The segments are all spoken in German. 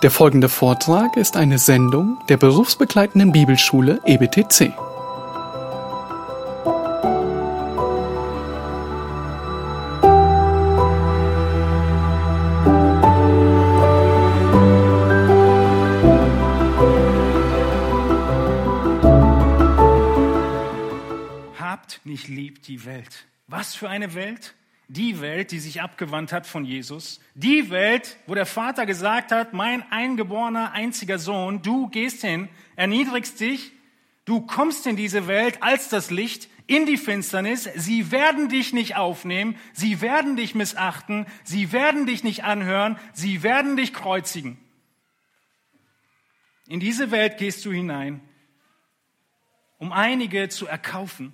Der folgende Vortrag ist eine Sendung der berufsbegleitenden Bibelschule EBTC. Habt nicht lieb die Welt. Was für eine Welt? Die Welt, die sich abgewandt hat von Jesus. Die Welt, wo der Vater gesagt hat, mein eingeborener einziger Sohn, du gehst hin, erniedrigst dich, du kommst in diese Welt als das Licht, in die Finsternis. Sie werden dich nicht aufnehmen, sie werden dich missachten, sie werden dich nicht anhören, sie werden dich kreuzigen. In diese Welt gehst du hinein, um einige zu erkaufen,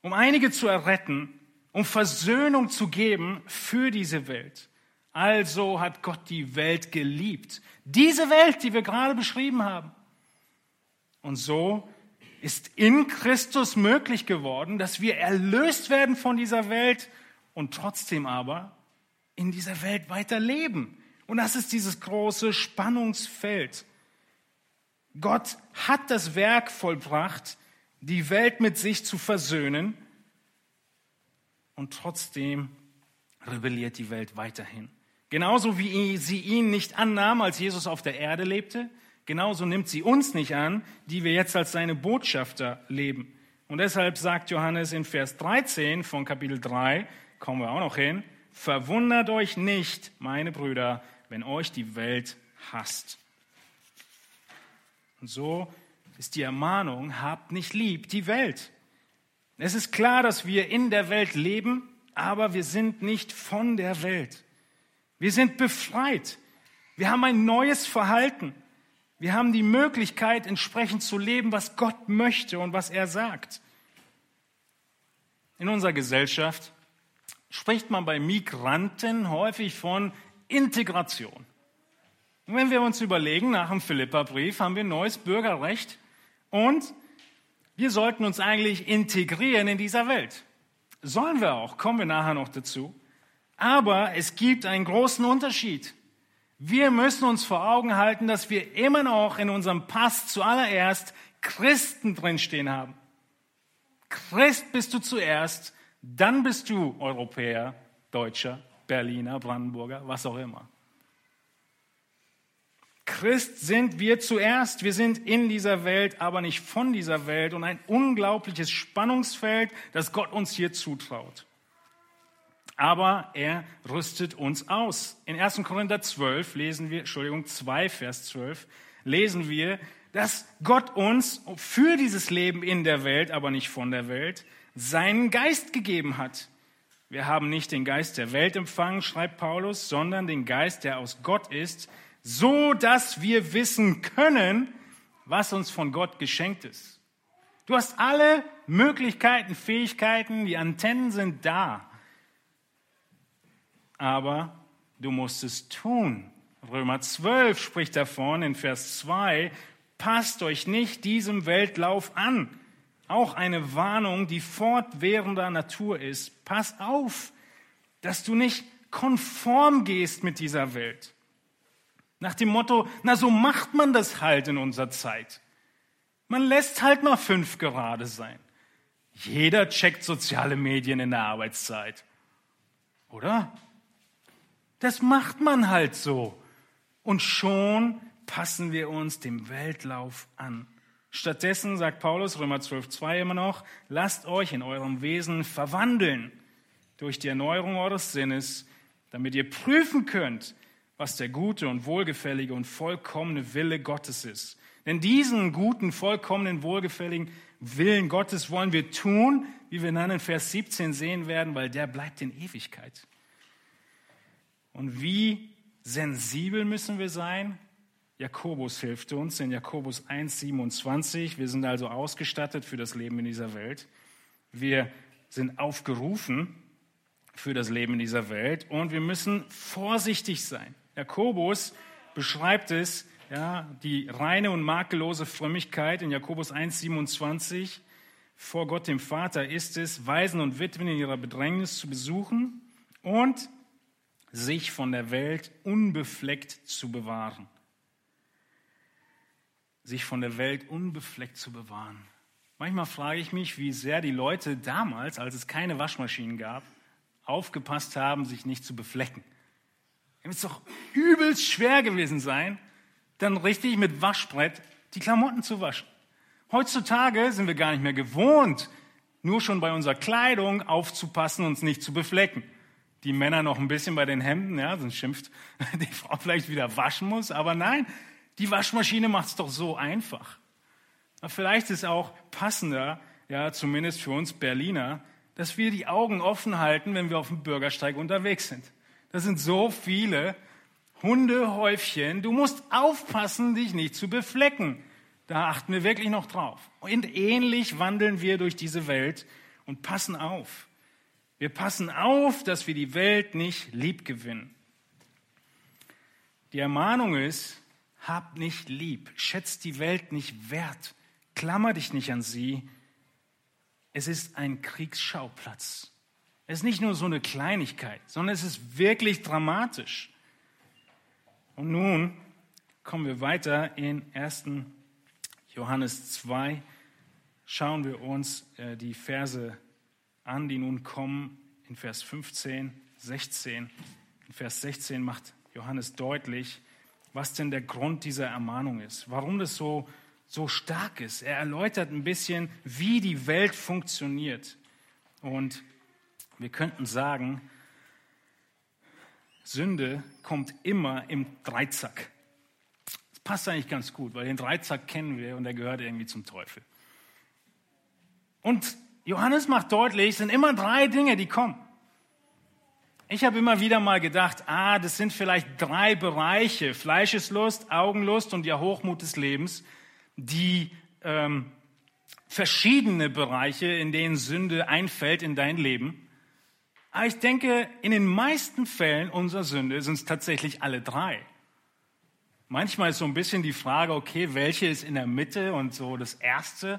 um einige zu erretten, um Versöhnung zu geben für diese Welt. Also hat Gott die Welt geliebt. Diese Welt, die wir gerade beschrieben haben. Und so ist in Christus möglich geworden, dass wir erlöst werden von dieser Welt und trotzdem aber in dieser Welt weiter leben. Und das ist dieses große Spannungsfeld. Gott hat das Werk vollbracht, die Welt mit sich zu versöhnen und trotzdem rebelliert die Welt weiterhin. Genauso wie sie ihn nicht annahm, als Jesus auf der Erde lebte, genauso nimmt sie uns nicht an, die wir jetzt als seine Botschafter leben. Und deshalb sagt Johannes in Vers 13 von Kapitel 3, kommen wir auch noch hin, verwundert euch nicht, meine Brüder, wenn euch die Welt hasst. Und so ist die Ermahnung, habt nicht lieb die Welt. Es ist klar, dass wir in der Welt leben, aber wir sind nicht von der Welt. Wir sind befreit. Wir haben ein neues Verhalten. Wir haben die Möglichkeit, entsprechend zu leben, was Gott möchte und was er sagt. In unserer Gesellschaft spricht man bei Migranten häufig von Integration. Und wenn wir uns überlegen, nach dem Philipperbrief haben wir neues Bürgerrecht und wir sollten uns eigentlich integrieren in dieser Welt. Sollen wir auch, kommen wir nachher noch dazu. Aber es gibt einen großen Unterschied. Wir müssen uns vor Augen halten, dass wir immer noch in unserem Pass zuallererst Christen drinstehen haben. Christ bist du zuerst, dann bist du Europäer, Deutscher, Berliner, Brandenburger, was auch immer. Christ sind wir zuerst. Wir sind in dieser Welt, aber nicht von dieser Welt. Und ein unglaubliches Spannungsfeld, das Gott uns hier zutraut. Aber er rüstet uns aus. In 1. Korinther 12 lesen wir, Entschuldigung, 2 Vers 12, lesen wir, dass Gott uns für dieses Leben in der Welt, aber nicht von der Welt, seinen Geist gegeben hat. Wir haben nicht den Geist der Welt empfangen, schreibt Paulus, sondern den Geist, der aus Gott ist, so dass wir wissen können, was uns von Gott geschenkt ist. Du hast alle Möglichkeiten, Fähigkeiten, die Antennen sind da. Aber du musst es tun. Römer 12 spricht davon in Vers 2, passt euch nicht diesem Weltlauf an. Auch eine Warnung, die fortwährender Natur ist. Pass auf, dass du nicht konform gehst mit dieser Welt. Nach dem Motto, na so macht man das halt in unserer Zeit. Man lässt halt mal fünf gerade sein. Jeder checkt soziale Medien in der Arbeitszeit. Oder? Das macht man halt so. Und schon passen wir uns dem Weltlauf an. Stattdessen sagt Paulus, Römer 12,2 immer noch, lasst euch in eurem Wesen verwandeln durch die Erneuerung eures Sinnes, damit ihr prüfen könnt, was der gute und wohlgefällige und vollkommene Wille Gottes ist. Denn diesen guten, vollkommenen, wohlgefälligen Willen Gottes wollen wir tun, wie wir dann in Vers 17 sehen werden, weil der bleibt in Ewigkeit. Und wie sensibel müssen wir sein? Jakobus hilft uns in Jakobus 1, 27. Wir sind also ausgestattet für das Leben in dieser Welt. Wir sind aufgerufen für das Leben in dieser Welt und wir müssen vorsichtig sein. Jakobus beschreibt es, ja, die reine und makellose Frömmigkeit in Jakobus 1, 27. Vor Gott dem Vater ist es, Waisen und Witwen in ihrer Bedrängnis zu besuchen und sich von der Welt unbefleckt zu bewahren. sich von der Welt unbefleckt zu bewahren. Manchmal frage ich mich, wie sehr die Leute damals, als es keine Waschmaschinen gab, aufgepasst haben, sich nicht zu beflecken. Es muss doch übelst schwer gewesen sein, dann richtig mit Waschbrett die Klamotten zu waschen. Heutzutage sind wir gar nicht mehr gewohnt, nur schon bei unserer Kleidung aufzupassen, uns nicht zu beflecken. Die Männer noch ein bisschen bei den Hemden, ja, sonst schimpft die Frau vielleicht wieder waschen muss. Aber nein, die Waschmaschine macht es doch so einfach. Vielleicht ist auch passender, ja, zumindest für uns Berliner, dass wir die Augen offen halten, wenn wir auf dem Bürgersteig unterwegs sind. Das sind so viele Hundehäufchen. Du musst aufpassen, dich nicht zu beflecken. Da achten wir wirklich noch drauf. Und ähnlich wandeln wir durch diese Welt und passen auf. Wir passen auf, dass wir die Welt nicht lieb gewinnen. Die Ermahnung ist, hab nicht lieb, schätzt die Welt nicht wert, klammer dich nicht an sie. Es ist ein Kriegsschauplatz. Es ist nicht nur so eine Kleinigkeit, sondern es ist wirklich dramatisch. Und nun kommen wir weiter in 1. Johannes 2. Schauen wir uns äh, die Verse an, die nun kommen in Vers 15, 16. In Vers 16 macht Johannes deutlich, was denn der Grund dieser Ermahnung ist, warum das so, so stark ist. Er erläutert ein bisschen, wie die Welt funktioniert. Und wir könnten sagen, Sünde kommt immer im Dreizack. Das passt eigentlich ganz gut, weil den Dreizack kennen wir und der gehört irgendwie zum Teufel. Und Johannes macht deutlich, es sind immer drei Dinge, die kommen. Ich habe immer wieder mal gedacht, ah, das sind vielleicht drei Bereiche, Fleischeslust, Augenlust und der Hochmut des Lebens, die ähm, verschiedene Bereiche, in denen Sünde einfällt in dein Leben. Aber ich denke, in den meisten Fällen unserer Sünde sind es tatsächlich alle drei. Manchmal ist so ein bisschen die Frage, okay, welche ist in der Mitte und so das Erste.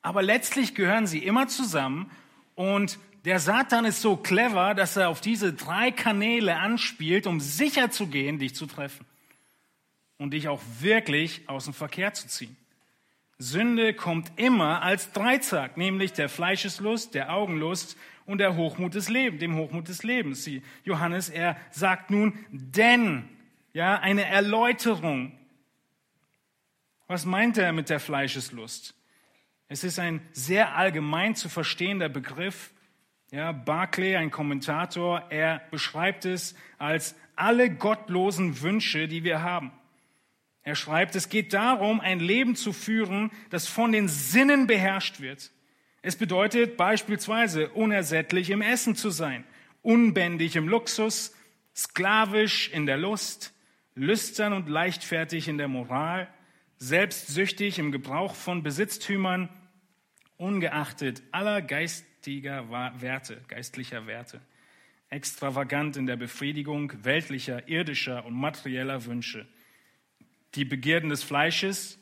Aber letztlich gehören sie immer zusammen und der Satan ist so clever, dass er auf diese drei Kanäle anspielt, um sicher zu gehen, dich zu treffen und dich auch wirklich aus dem Verkehr zu ziehen. Sünde kommt immer als Dreizack, nämlich der Fleischeslust, der Augenlust und der Hochmut des Lebens, dem Hochmut des Lebens. Sie, Johannes, er sagt nun, denn, ja, eine Erläuterung. Was meint er mit der Fleischeslust? Es ist ein sehr allgemein zu verstehender Begriff. Ja, Barclay, ein Kommentator, er beschreibt es als alle gottlosen Wünsche, die wir haben. Er schreibt, es geht darum, ein Leben zu führen, das von den Sinnen beherrscht wird. Es bedeutet beispielsweise unersättlich im Essen zu sein, unbändig im Luxus, sklavisch in der Lust, lüstern und leichtfertig in der Moral, selbstsüchtig im Gebrauch von Besitztümern, ungeachtet aller geistiger Werte, geistlicher Werte, extravagant in der Befriedigung weltlicher, irdischer und materieller Wünsche. Die Begierden des Fleisches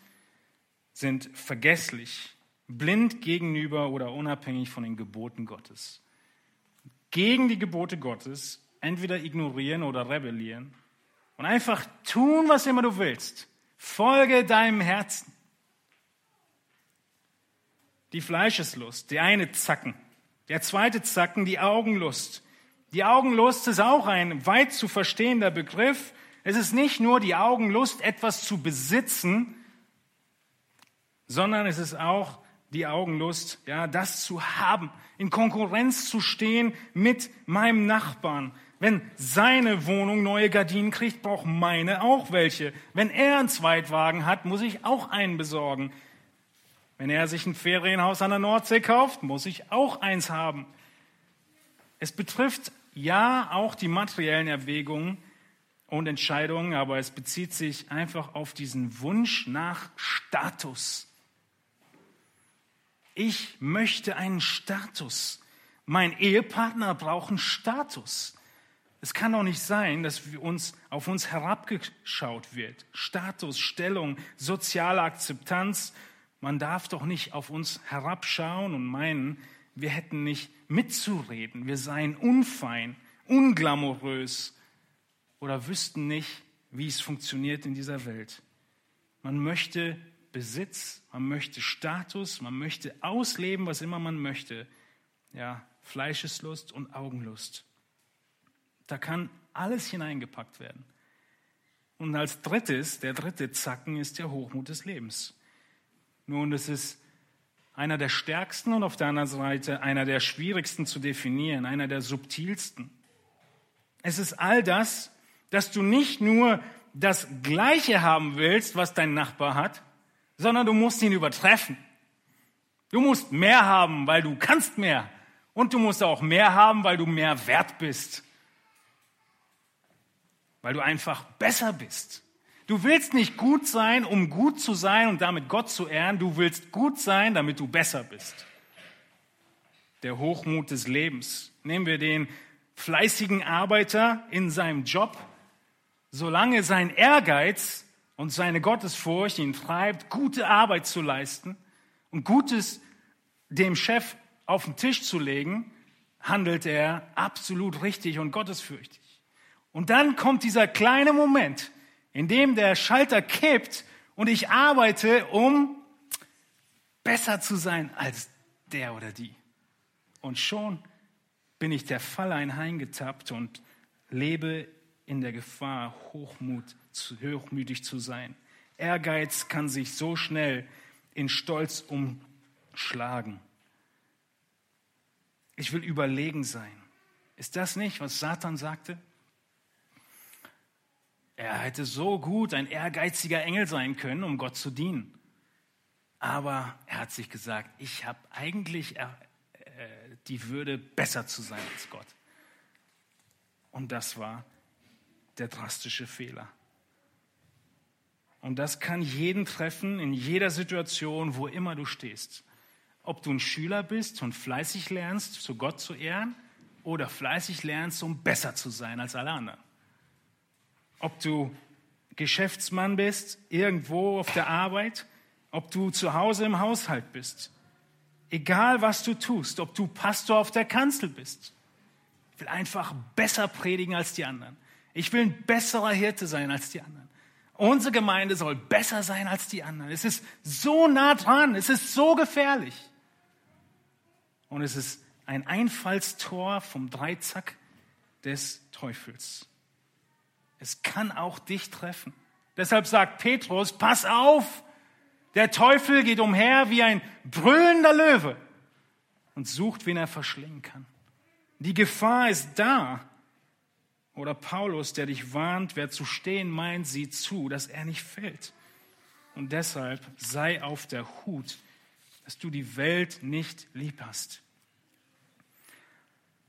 sind vergesslich, blind gegenüber oder unabhängig von den Geboten Gottes. Gegen die Gebote Gottes entweder ignorieren oder rebellieren und einfach tun, was immer du willst. Folge deinem Herzen. Die Fleischeslust, der eine Zacken. Der zweite Zacken, die Augenlust. Die Augenlust ist auch ein weit zu verstehender Begriff. Es ist nicht nur die Augenlust, etwas zu besitzen, sondern es ist auch die Augenlust, ja, das zu haben, in Konkurrenz zu stehen mit meinem Nachbarn. Wenn seine Wohnung neue Gardinen kriegt, braucht meine auch welche. Wenn er einen Zweitwagen hat, muss ich auch einen besorgen. Wenn er sich ein Ferienhaus an der Nordsee kauft, muss ich auch eins haben. Es betrifft ja auch die materiellen Erwägungen und Entscheidungen, aber es bezieht sich einfach auf diesen Wunsch nach Status. Ich möchte einen Status. Mein Ehepartner braucht einen Status. Es kann doch nicht sein, dass wir uns, auf uns herabgeschaut wird. Status, Stellung, soziale Akzeptanz. Man darf doch nicht auf uns herabschauen und meinen, wir hätten nicht mitzureden. Wir seien unfein, unglamourös oder wüssten nicht, wie es funktioniert in dieser Welt. Man möchte Besitz, man möchte Status, man möchte ausleben, was immer man möchte. Ja, Fleischeslust und Augenlust. Da kann alles hineingepackt werden. Und als drittes, der dritte Zacken ist der Hochmut des Lebens. Nun, das ist einer der stärksten und auf der anderen Seite einer der schwierigsten zu definieren, einer der subtilsten. Es ist all das, dass du nicht nur das Gleiche haben willst, was dein Nachbar hat, sondern du musst ihn übertreffen. Du musst mehr haben, weil du kannst mehr. Und du musst auch mehr haben, weil du mehr wert bist. Weil du einfach besser bist. Du willst nicht gut sein, um gut zu sein und damit Gott zu ehren. Du willst gut sein, damit du besser bist. Der Hochmut des Lebens. Nehmen wir den fleißigen Arbeiter in seinem Job. Solange sein Ehrgeiz und seine Gottesfurcht ihn treibt, gute Arbeit zu leisten und Gutes dem Chef auf den Tisch zu legen, handelt er absolut richtig und gottesfürchtig. Und dann kommt dieser kleine Moment, in dem der Schalter kippt und ich arbeite, um besser zu sein als der oder die. Und schon bin ich der Falle eingetappt und lebe in der Gefahr, Hochmut, hochmütig zu sein. Ehrgeiz kann sich so schnell in Stolz umschlagen. Ich will überlegen sein. Ist das nicht, was Satan sagte? Er hätte so gut ein ehrgeiziger Engel sein können, um Gott zu dienen. Aber er hat sich gesagt, ich habe eigentlich äh, die Würde, besser zu sein als Gott. Und das war der drastische Fehler. Und das kann jeden treffen, in jeder Situation, wo immer du stehst. Ob du ein Schüler bist und fleißig lernst, zu Gott zu ehren, oder fleißig lernst, um besser zu sein als alle anderen ob du Geschäftsmann bist, irgendwo auf der Arbeit, ob du zu Hause im Haushalt bist. Egal was du tust, ob du Pastor auf der Kanzel bist. Ich will einfach besser predigen als die anderen. Ich will ein besserer Hirte sein als die anderen. Unsere Gemeinde soll besser sein als die anderen. Es ist so nah dran, es ist so gefährlich. Und es ist ein Einfallstor vom Dreizack des Teufels. Es kann auch dich treffen. Deshalb sagt Petrus, pass auf, der Teufel geht umher wie ein brüllender Löwe und sucht, wen er verschlingen kann. Die Gefahr ist da. Oder Paulus, der dich warnt, wer zu stehen meint, sieht zu, dass er nicht fällt. Und deshalb sei auf der Hut, dass du die Welt nicht lieb hast.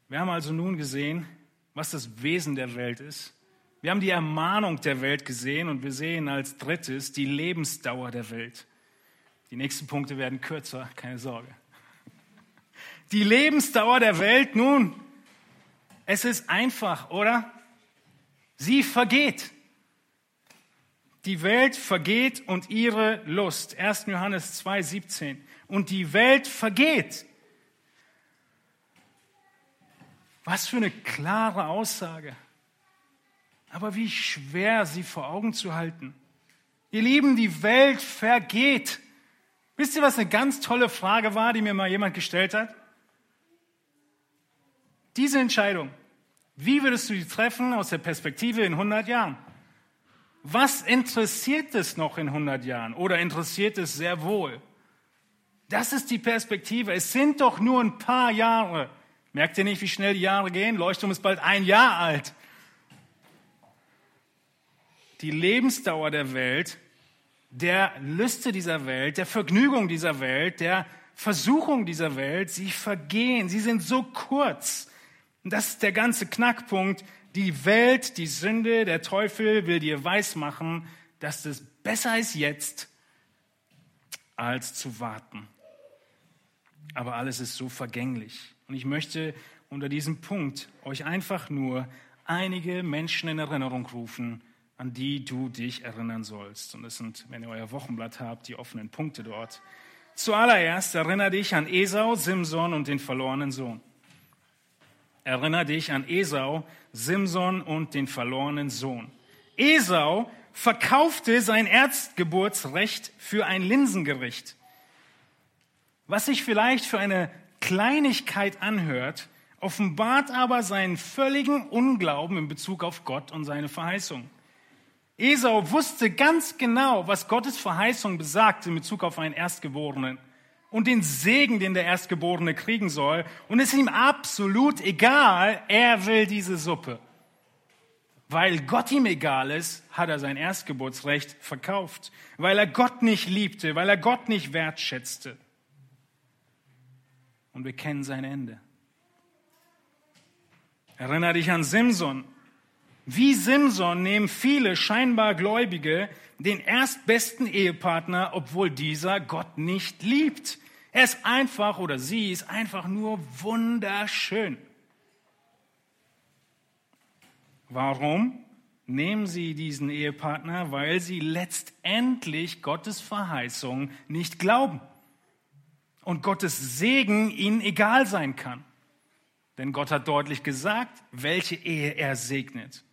Wir haben also nun gesehen, was das Wesen der Welt ist. Wir haben die Ermahnung der Welt gesehen und wir sehen als drittes die Lebensdauer der Welt. Die nächsten Punkte werden kürzer, keine Sorge. Die Lebensdauer der Welt, nun, es ist einfach, oder? Sie vergeht. Die Welt vergeht und ihre Lust. 1. Johannes 2, 17. Und die Welt vergeht. Was für eine klare Aussage aber wie schwer sie vor Augen zu halten. Ihr Lieben, die Welt vergeht. Wisst ihr, was eine ganz tolle Frage war, die mir mal jemand gestellt hat? Diese Entscheidung, wie würdest du die treffen aus der Perspektive in 100 Jahren? Was interessiert es noch in 100 Jahren oder interessiert es sehr wohl? Das ist die Perspektive. Es sind doch nur ein paar Jahre. Merkt ihr nicht, wie schnell die Jahre gehen? Leuchtturm ist bald ein Jahr alt die Lebensdauer der Welt, der Lüste dieser Welt, der Vergnügung dieser Welt, der Versuchung dieser Welt, sie vergehen, sie sind so kurz. Und das ist der ganze Knackpunkt. Die Welt, die Sünde, der Teufel will dir weismachen, dass es besser ist jetzt, als zu warten. Aber alles ist so vergänglich. Und ich möchte unter diesem Punkt euch einfach nur einige Menschen in Erinnerung rufen, an die du dich erinnern sollst. Und das sind, wenn ihr euer Wochenblatt habt, die offenen Punkte dort. Zuallererst erinnere dich an Esau, Simson und den verlorenen Sohn. Erinnere dich an Esau, Simson und den verlorenen Sohn. Esau verkaufte sein Erstgeburtsrecht für ein Linsengericht. Was sich vielleicht für eine Kleinigkeit anhört, offenbart aber seinen völligen Unglauben in Bezug auf Gott und seine Verheißung. Esau wusste ganz genau, was Gottes Verheißung besagt in Bezug auf einen Erstgeborenen und den Segen, den der Erstgeborene kriegen soll. Und es ist ihm absolut egal, er will diese Suppe. Weil Gott ihm egal ist, hat er sein Erstgeburtsrecht verkauft. Weil er Gott nicht liebte, weil er Gott nicht wertschätzte. Und wir kennen sein Ende. Erinner dich an Simson. Wie Simson nehmen viele scheinbar Gläubige den erstbesten Ehepartner, obwohl dieser Gott nicht liebt. Er ist einfach oder sie ist einfach nur wunderschön. Warum nehmen sie diesen Ehepartner? Weil sie letztendlich Gottes Verheißung nicht glauben und Gottes Segen ihnen egal sein kann. Denn Gott hat deutlich gesagt, welche Ehe er segnet.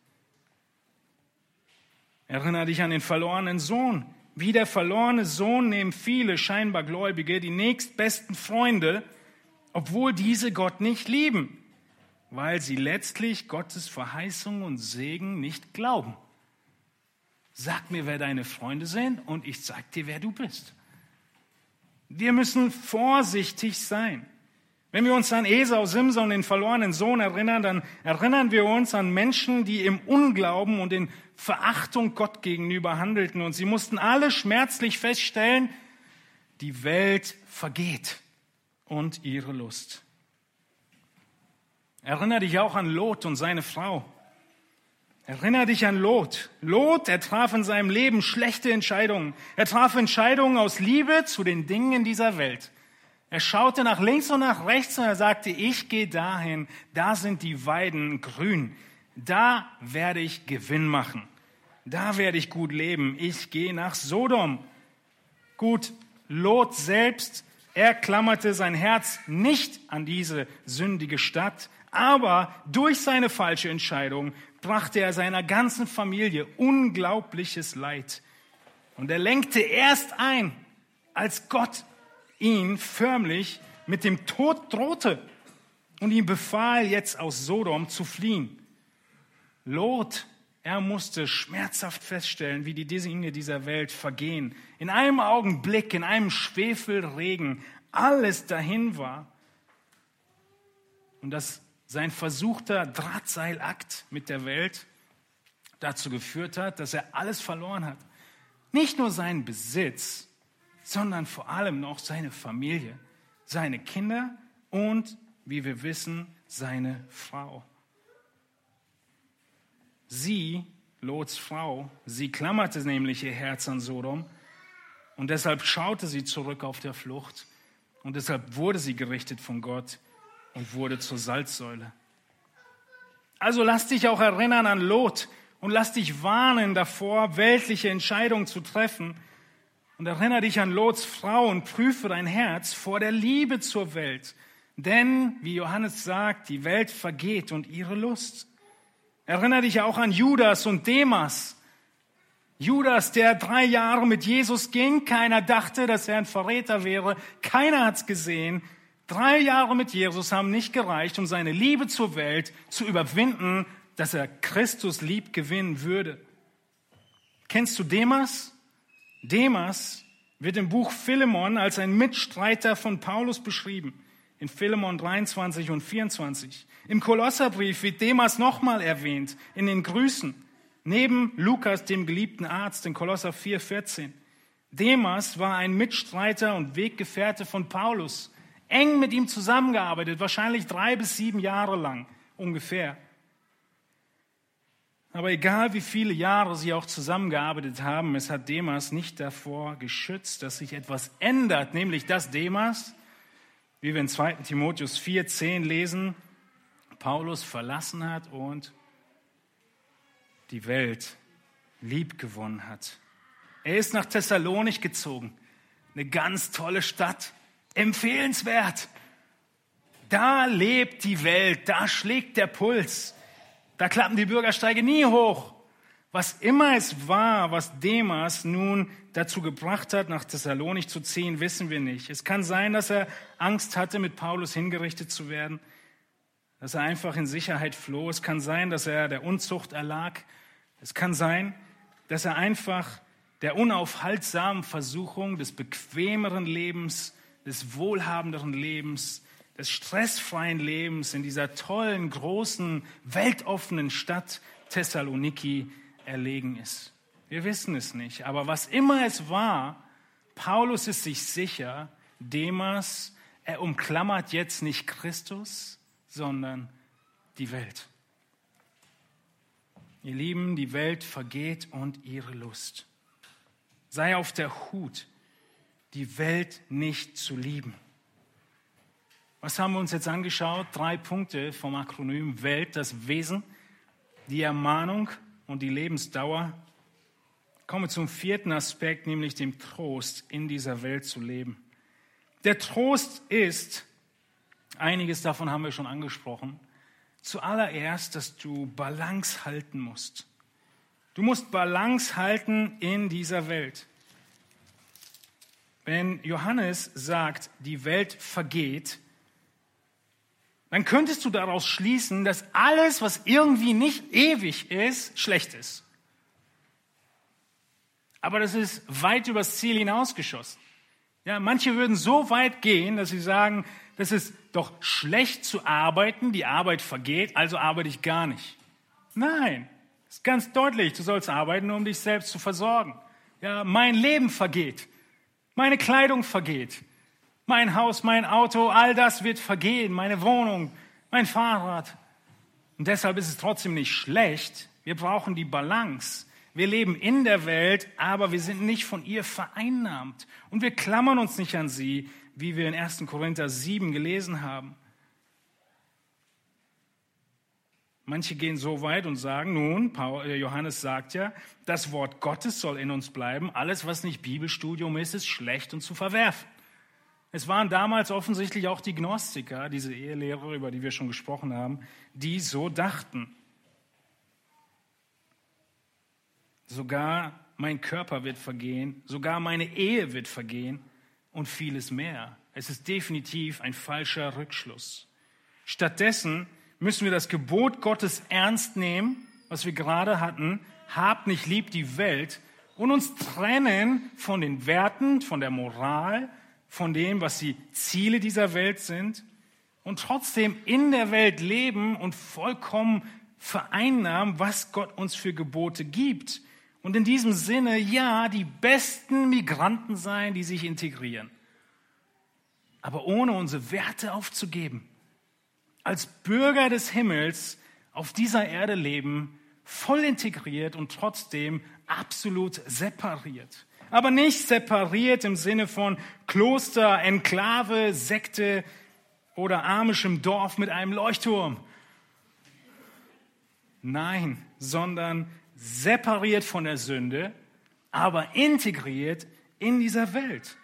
Erinnere dich an den verlorenen Sohn. Wie der verlorene Sohn nehmen viele scheinbar Gläubige die nächstbesten Freunde, obwohl diese Gott nicht lieben, weil sie letztlich Gottes Verheißung und Segen nicht glauben. Sag mir, wer deine Freunde sind und ich sag dir, wer du bist. Wir müssen vorsichtig sein. Wenn wir uns an Esau, Simson, den verlorenen Sohn erinnern, dann erinnern wir uns an Menschen, die im Unglauben und in Verachtung Gott gegenüber handelten. Und sie mussten alle schmerzlich feststellen, die Welt vergeht und ihre Lust. Erinnere dich auch an Lot und seine Frau. Erinnere dich an Lot. Lot, er traf in seinem Leben schlechte Entscheidungen. Er traf Entscheidungen aus Liebe zu den Dingen in dieser Welt. Er schaute nach links und nach rechts und er sagte, ich gehe dahin, da sind die Weiden grün, da werde ich Gewinn machen, da werde ich gut leben, ich gehe nach Sodom. Gut, Lot selbst, er klammerte sein Herz nicht an diese sündige Stadt, aber durch seine falsche Entscheidung brachte er seiner ganzen Familie unglaubliches Leid. Und er lenkte erst ein, als Gott ihn förmlich mit dem Tod drohte und ihm befahl, jetzt aus Sodom zu fliehen. Lot, er musste schmerzhaft feststellen, wie die Dinge dieser Welt vergehen. In einem Augenblick, in einem Schwefelregen, alles dahin war. Und dass sein versuchter Drahtseilakt mit der Welt dazu geführt hat, dass er alles verloren hat. Nicht nur seinen Besitz, sondern vor allem noch seine Familie, seine Kinder und, wie wir wissen, seine Frau. Sie, Lots Frau, sie klammerte nämlich ihr Herz an Sodom und deshalb schaute sie zurück auf der Flucht und deshalb wurde sie gerichtet von Gott und wurde zur Salzsäule. Also lass dich auch erinnern an Lot und lass dich warnen davor, weltliche Entscheidungen zu treffen, und erinnere dich an Lots Frau und prüfe dein Herz vor der Liebe zur Welt. Denn, wie Johannes sagt, die Welt vergeht und ihre Lust. Erinnere dich auch an Judas und Demas. Judas, der drei Jahre mit Jesus ging, keiner dachte, dass er ein Verräter wäre, keiner hat's gesehen. Drei Jahre mit Jesus haben nicht gereicht, um seine Liebe zur Welt zu überwinden, dass er Christus lieb gewinnen würde. Kennst du Demas? Demas wird im Buch Philemon als ein Mitstreiter von Paulus beschrieben. In Philemon 23 und 24. Im Kolosserbrief wird Demas nochmal erwähnt in den Grüßen. Neben Lukas, dem geliebten Arzt, in Kolosser 4, 14. Demas war ein Mitstreiter und Weggefährte von Paulus. Eng mit ihm zusammengearbeitet, wahrscheinlich drei bis sieben Jahre lang ungefähr. Aber egal wie viele Jahre sie auch zusammengearbeitet haben, es hat Demas nicht davor geschützt, dass sich etwas ändert, nämlich dass Demas, wie wir in 2 Timotheus 4, 10 lesen, Paulus verlassen hat und die Welt lieb gewonnen hat. Er ist nach Thessalonich gezogen. Eine ganz tolle Stadt. Empfehlenswert. Da lebt die Welt, da schlägt der Puls. Da klappen die Bürgersteige nie hoch. Was immer es war, was Demas nun dazu gebracht hat, nach Thessalonik zu ziehen, wissen wir nicht. Es kann sein, dass er Angst hatte, mit Paulus hingerichtet zu werden, dass er einfach in Sicherheit floh. Es kann sein, dass er der Unzucht erlag. Es kann sein, dass er einfach der unaufhaltsamen Versuchung des bequemeren Lebens, des wohlhabenderen Lebens, des stressfreien Lebens in dieser tollen, großen, weltoffenen Stadt Thessaloniki erlegen ist. Wir wissen es nicht, aber was immer es war, Paulus ist sich sicher, Demas, er umklammert jetzt nicht Christus, sondern die Welt. Ihr Lieben, die Welt vergeht und ihre Lust. Sei auf der Hut, die Welt nicht zu lieben. Was haben wir uns jetzt angeschaut? Drei Punkte vom Akronym Welt, das Wesen, die Ermahnung und die Lebensdauer. Kommen wir zum vierten Aspekt, nämlich dem Trost, in dieser Welt zu leben. Der Trost ist, einiges davon haben wir schon angesprochen, zuallererst, dass du Balance halten musst. Du musst Balance halten in dieser Welt. Wenn Johannes sagt, die Welt vergeht, dann könntest du daraus schließen, dass alles, was irgendwie nicht ewig ist, schlecht ist. Aber das ist weit übers Ziel hinausgeschossen. Ja, manche würden so weit gehen, dass sie sagen, das ist doch schlecht zu arbeiten, die Arbeit vergeht, also arbeite ich gar nicht. Nein, ist ganz deutlich, du sollst arbeiten, um dich selbst zu versorgen. Ja, mein Leben vergeht, meine Kleidung vergeht, mein Haus, mein Auto, all das wird vergehen, meine Wohnung, mein Fahrrad. Und deshalb ist es trotzdem nicht schlecht. Wir brauchen die Balance. Wir leben in der Welt, aber wir sind nicht von ihr vereinnahmt. Und wir klammern uns nicht an sie, wie wir in 1. Korinther 7 gelesen haben. Manche gehen so weit und sagen, nun, äh, Johannes sagt ja, das Wort Gottes soll in uns bleiben. Alles, was nicht Bibelstudium ist, ist schlecht und zu verwerfen. Es waren damals offensichtlich auch die Gnostiker, diese Ehelehrer, über die wir schon gesprochen haben, die so dachten. Sogar mein Körper wird vergehen, sogar meine Ehe wird vergehen und vieles mehr. Es ist definitiv ein falscher Rückschluss. Stattdessen müssen wir das Gebot Gottes ernst nehmen, was wir gerade hatten, habt nicht lieb die Welt und uns trennen von den Werten, von der Moral, von dem, was die Ziele dieser Welt sind und trotzdem in der Welt leben und vollkommen vereinnahmen, was Gott uns für Gebote gibt. Und in diesem Sinne, ja, die besten Migranten sein, die sich integrieren aber ohne unsere Werte aufzugeben. Als Bürger des Himmels auf dieser Erde leben, voll integriert und trotzdem absolut separiert. Aber nicht separiert im Sinne von Kloster, Enklave, Sekte oder amischem Dorf mit einem Leuchtturm. Nein, sondern separiert von der Sünde, aber integriert in dieser Welt.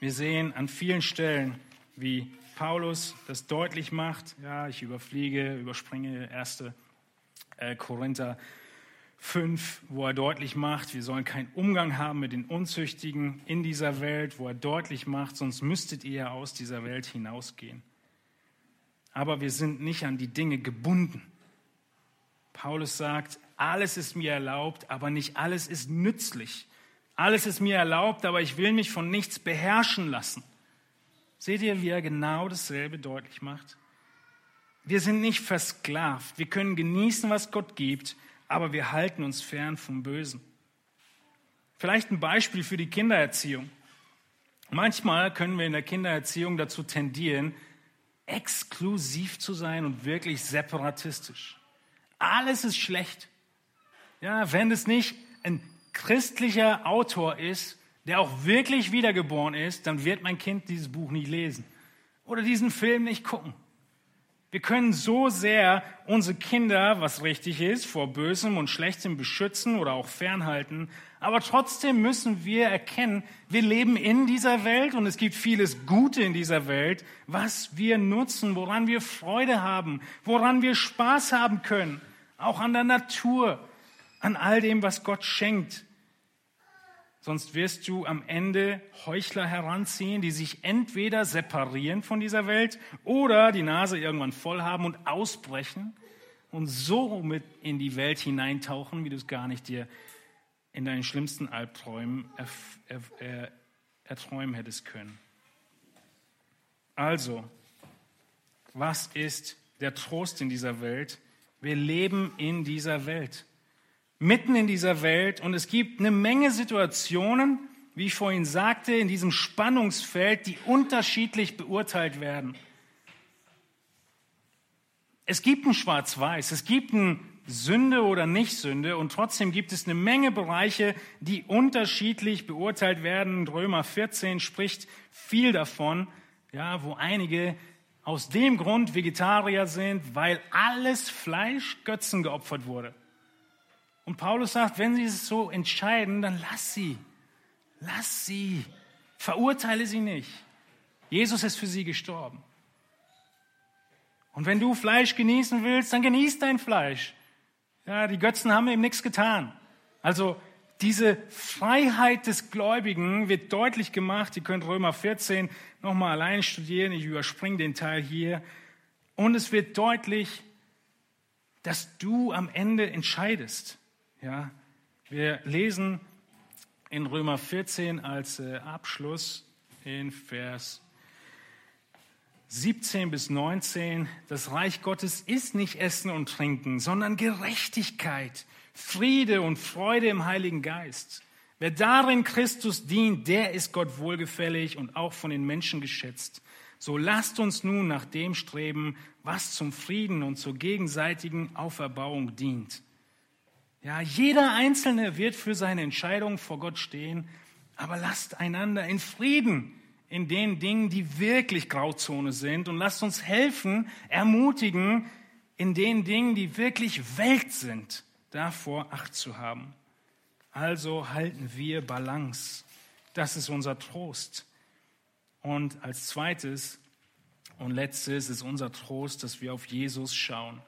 Wir sehen an vielen Stellen, wie Paulus das deutlich macht. Ja, ich überfliege, überspringe 1. Äh, Korinther 5, wo er deutlich macht, wir sollen keinen Umgang haben mit den Unzüchtigen in dieser Welt, wo er deutlich macht, sonst müsstet ihr aus dieser Welt hinausgehen. Aber wir sind nicht an die Dinge gebunden. Paulus sagt, alles ist mir erlaubt, aber nicht alles ist nützlich. Alles ist mir erlaubt, aber ich will mich von nichts beherrschen lassen. Seht ihr, wie er genau dasselbe deutlich macht? Wir sind nicht versklavt. Wir können genießen, was Gott gibt, aber wir halten uns fern vom Bösen. Vielleicht ein Beispiel für die Kindererziehung. Manchmal können wir in der Kindererziehung dazu tendieren, exklusiv zu sein und wirklich separatistisch. Alles ist schlecht. Ja, wenn es nicht ein christlicher Autor ist, der auch wirklich wiedergeboren ist, dann wird mein Kind dieses Buch nicht lesen oder diesen Film nicht gucken. Wir können so sehr unsere Kinder, was richtig ist, vor Bösem und Schlechtem beschützen oder auch fernhalten. Aber trotzdem müssen wir erkennen, wir leben in dieser Welt und es gibt vieles Gute in dieser Welt, was wir nutzen, woran wir Freude haben, woran wir Spaß haben können. auch an der Natur, an all dem, was Gott schenkt. Sonst wirst du am Ende Heuchler heranziehen, die sich entweder separieren von dieser Welt oder die Nase irgendwann voll haben und ausbrechen und so mit in die Welt hineintauchen, wie du es gar nicht dir in deinen schlimmsten Albträumen erträumen hättest können. Also, was ist der Trost in dieser Welt? Wir leben in dieser Welt, mitten in dieser Welt und es gibt eine Menge Situationen, wie ich vorhin sagte, in diesem Spannungsfeld, die unterschiedlich beurteilt werden. Es gibt ein Schwarz-Weiß, es gibt ein Sünde oder Nicht-Sünde und trotzdem gibt es eine Menge Bereiche, die unterschiedlich beurteilt werden. Römer 14 spricht viel davon, ja, wo einige aus dem Grund Vegetarier sind, weil alles Fleisch Götzen geopfert wurde. Und Paulus sagt, wenn sie es so entscheiden, dann lass sie. Lass sie. Verurteile sie nicht. Jesus ist für sie gestorben. Und wenn du Fleisch genießen willst, dann genieß dein Fleisch. Ja, die Götzen haben ihm nichts getan. Also diese Freiheit des Gläubigen wird deutlich gemacht. Ihr könnt Römer 14 nochmal allein studieren. Ich überspringe den Teil hier. Und es wird deutlich, dass du am Ende entscheidest. Ja, wir lesen in Römer 14 als äh, Abschluss in Vers 17 bis 19, das Reich Gottes ist nicht Essen und Trinken, sondern Gerechtigkeit, Friede und Freude im Heiligen Geist. Wer darin Christus dient, der ist Gott wohlgefällig und auch von den Menschen geschätzt. So lasst uns nun nach dem streben, was zum Frieden und zur gegenseitigen Auferbauung dient. Ja, jeder Einzelne wird für seine Entscheidung vor Gott stehen, aber lasst einander in Frieden in den Dingen, die wirklich Grauzone sind und lasst uns helfen, ermutigen, in den Dingen, die wirklich Welt sind, davor Acht zu haben. Also halten wir Balance. Das ist unser Trost. Und als zweites und letztes ist unser Trost, dass wir auf Jesus schauen.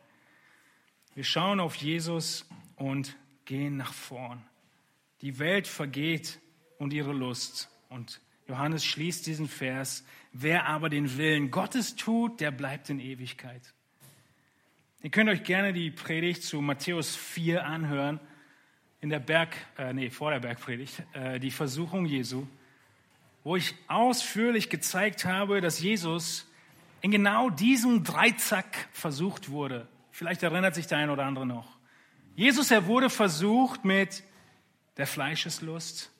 Wir schauen auf Jesus und gehen nach vorn. Die Welt vergeht und ihre Lust und Johannes schließt diesen Vers, wer aber den Willen Gottes tut, der bleibt in Ewigkeit. Ihr könnt euch gerne die Predigt zu Matthäus 4 anhören, in der Berg, äh, nee, vor der Bergpredigt, äh, die Versuchung Jesu, wo ich ausführlich gezeigt habe, dass Jesus in genau diesem Dreizack versucht wurde. Vielleicht erinnert sich der ein oder andere noch. Jesus, er wurde versucht mit der Fleischeslust,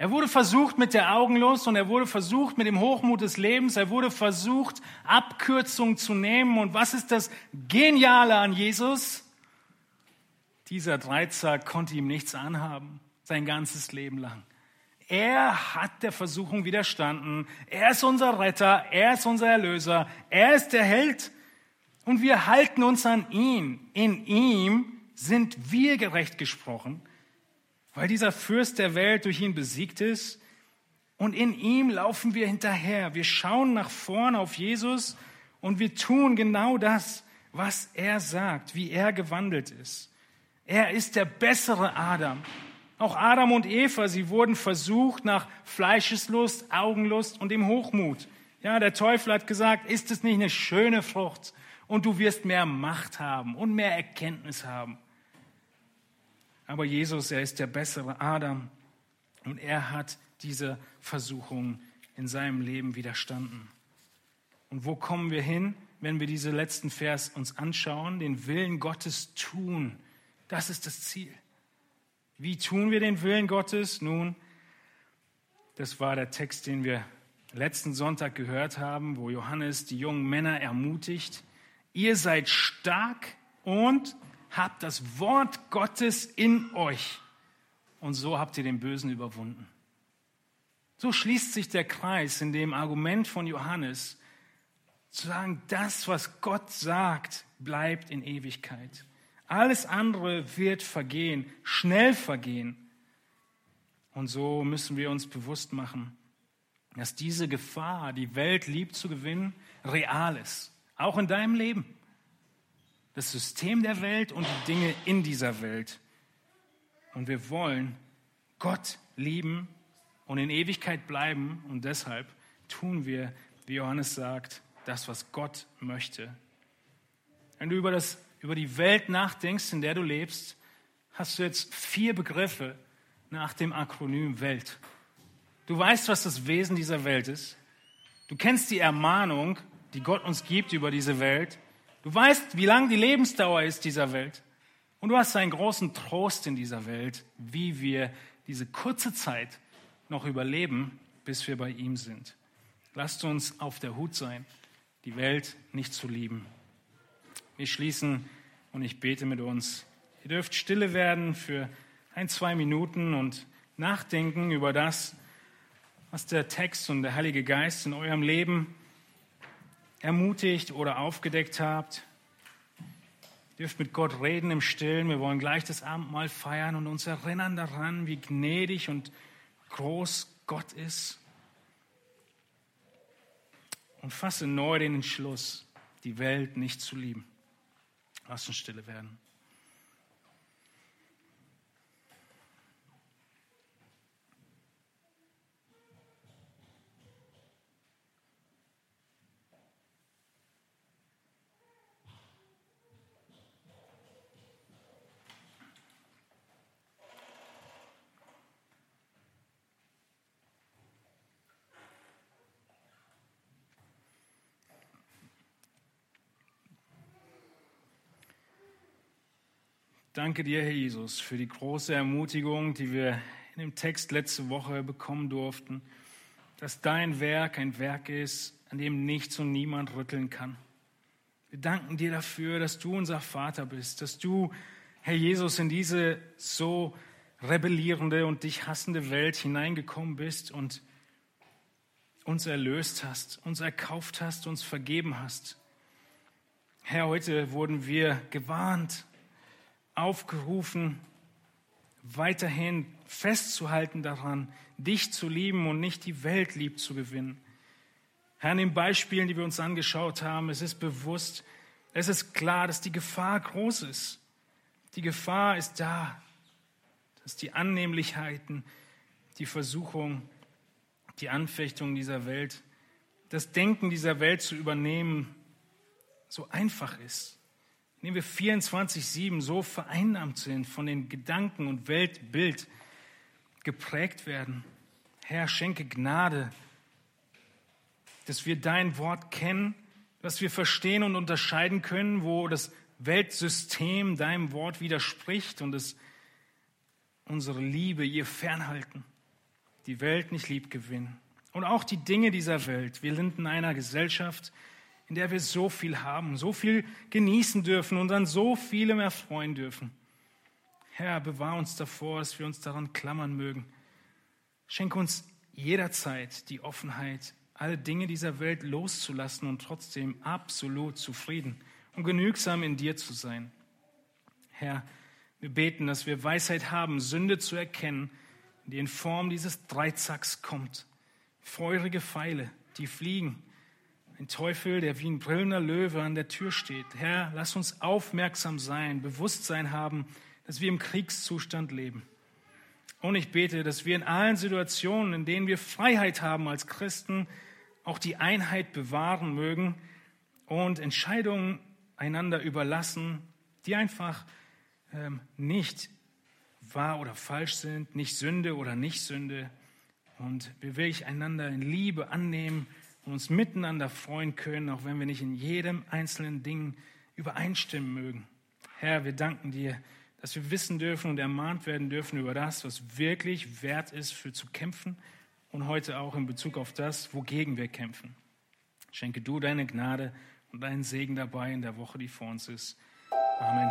er wurde versucht mit der Augenlust und er wurde versucht mit dem Hochmut des Lebens. Er wurde versucht, Abkürzungen zu nehmen. Und was ist das Geniale an Jesus? Dieser Dreizack konnte ihm nichts anhaben, sein ganzes Leben lang. Er hat der Versuchung widerstanden. Er ist unser Retter. Er ist unser Erlöser. Er ist der Held. Und wir halten uns an ihn. In ihm sind wir gerecht gesprochen weil dieser Fürst der Welt durch ihn besiegt ist. Und in ihm laufen wir hinterher. Wir schauen nach vorn auf Jesus und wir tun genau das, was er sagt, wie er gewandelt ist. Er ist der bessere Adam. Auch Adam und Eva, sie wurden versucht nach Fleischeslust, Augenlust und dem Hochmut. Ja, der Teufel hat gesagt, ist es nicht eine schöne Frucht? Und du wirst mehr Macht haben und mehr Erkenntnis haben. Aber Jesus, er ist der bessere Adam und er hat diese Versuchung in seinem Leben widerstanden. Und wo kommen wir hin, wenn wir diese letzten Vers uns anschauen? Den Willen Gottes tun. Das ist das Ziel. Wie tun wir den Willen Gottes? Nun, das war der Text, den wir letzten Sonntag gehört haben, wo Johannes die jungen Männer ermutigt. Ihr seid stark und habt das Wort Gottes in euch und so habt ihr den Bösen überwunden. So schließt sich der Kreis in dem Argument von Johannes, zu sagen, das, was Gott sagt, bleibt in Ewigkeit. Alles andere wird vergehen, schnell vergehen. Und so müssen wir uns bewusst machen, dass diese Gefahr, die Welt lieb zu gewinnen, real ist. Auch in deinem Leben. das System der Welt und die Dinge in dieser Welt. Und wir wollen Gott lieben und in Ewigkeit bleiben. Und deshalb tun wir, wie Johannes sagt, das, was Gott möchte. Wenn du über, das, über die Welt nachdenkst, in der du lebst, hast du jetzt vier Begriffe nach dem Akronym Welt. Du weißt, was das Wesen dieser Welt ist. Du kennst die Ermahnung, die Gott uns gibt über diese Welt. Du weißt, wie lang die Lebensdauer ist dieser Welt. Und du hast einen großen Trost in dieser Welt, wie wir diese kurze Zeit noch überleben, bis wir bei ihm sind. Lasst uns auf der Hut sein, die Welt nicht zu lieben. Wir schließen und ich bete mit uns. Ihr dürft stille werden für ein, zwei Minuten und nachdenken über das, was der Text und der Heilige Geist in eurem Leben ermutigt oder aufgedeckt habt. Ihr dürft mit Gott reden im Stillen. Wir wollen gleich das Abendmahl feiern und uns erinnern daran, wie gnädig und groß Gott ist. Und fasse neu den Entschluss, die Welt nicht zu lieben. Lass uns stille werden. Danke dir, Herr Jesus, für die große Ermutigung, die wir in dem Text letzte Woche bekommen durften, dass dein Werk ein Werk ist, an dem nichts und niemand rütteln kann. Wir danken dir dafür, dass du unser Vater bist, dass du, Herr Jesus, in diese so rebellierende und dich hassende Welt hineingekommen bist und uns erlöst hast, uns erkauft hast, uns vergeben hast. Herr, heute wurden wir gewarnt aufgerufen, weiterhin festzuhalten daran, dich zu lieben und nicht die Welt lieb zu gewinnen. Herr, in den Beispielen, die wir uns angeschaut haben, es ist bewusst, es ist klar, dass die Gefahr groß ist. Die Gefahr ist da, dass die Annehmlichkeiten, die Versuchung, die Anfechtung dieser Welt, das Denken dieser Welt zu übernehmen, so einfach ist indem wir 24-7 so vereinnahmt sind von den Gedanken und Weltbild geprägt werden. Herr, schenke Gnade, dass wir dein Wort kennen, dass wir verstehen und unterscheiden können, wo das Weltsystem deinem Wort widerspricht und dass unsere Liebe ihr fernhalten, die Welt nicht lieb gewinnen. Und auch die Dinge dieser Welt. Wir sind in einer Gesellschaft, in der wir so viel haben, so viel genießen dürfen und an so vielem erfreuen dürfen. Herr, bewahr uns davor, dass wir uns daran klammern mögen. Schenke uns jederzeit die Offenheit, alle Dinge dieser Welt loszulassen und trotzdem absolut zufrieden und genügsam in dir zu sein. Herr, wir beten, dass wir Weisheit haben, Sünde zu erkennen, die in Form dieses Dreizacks kommt. Feurige Pfeile, die fliegen, ein Teufel, der wie ein brillender Löwe an der Tür steht. Herr, lass uns aufmerksam sein, Bewusstsein haben, dass wir im Kriegszustand leben. Und ich bete, dass wir in allen Situationen, in denen wir Freiheit haben als Christen, auch die Einheit bewahren mögen und Entscheidungen einander überlassen, die einfach ähm, nicht wahr oder falsch sind, nicht Sünde oder nicht Sünde. Und wir wirklich einander in Liebe annehmen und uns miteinander freuen können, auch wenn wir nicht in jedem einzelnen Ding übereinstimmen mögen. Herr, wir danken dir, dass wir wissen dürfen und ermahnt werden dürfen über das, was wirklich wert ist, für zu kämpfen und heute auch in Bezug auf das, wogegen wir kämpfen. Schenke du deine Gnade und deinen Segen dabei in der Woche, die vor uns ist. Amen.